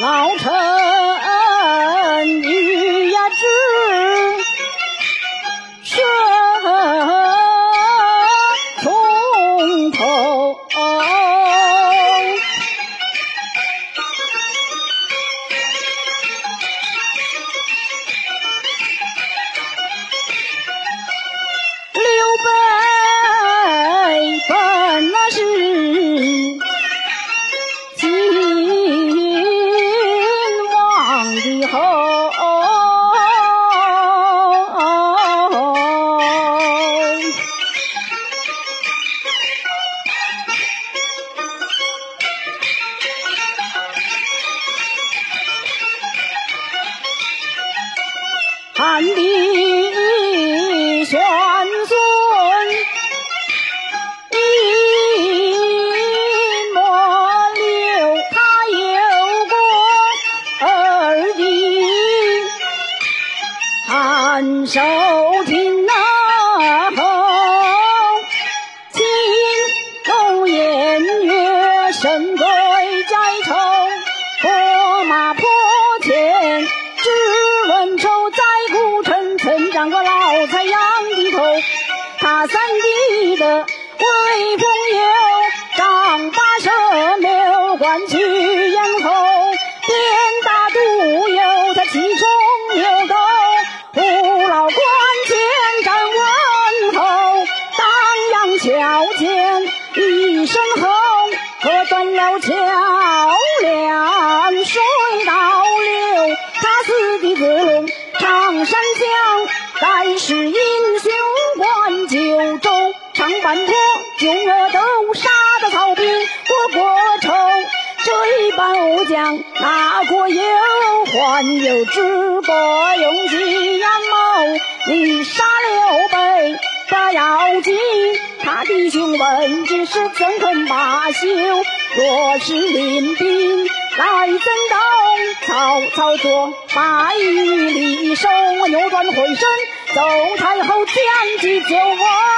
老臣难离。过老财样的头。他三弟的威风有，丈八蛇六关去咽喉，鞭打独有他其中有斗。父老关前站问候，当阳桥前一声吼，喝断了桥梁水倒流。他四弟子龙常山江，盖世英雄冠九州，长坂坡九月斗，杀得曹兵多国仇。这一般武将哪国有？还有知国勇气阳谋，你杀刘备不要紧，他弟兄闻之是怎肯罢休？若是领兵来争斗，曹操做百余里手，扭转回身，奏太后将计就计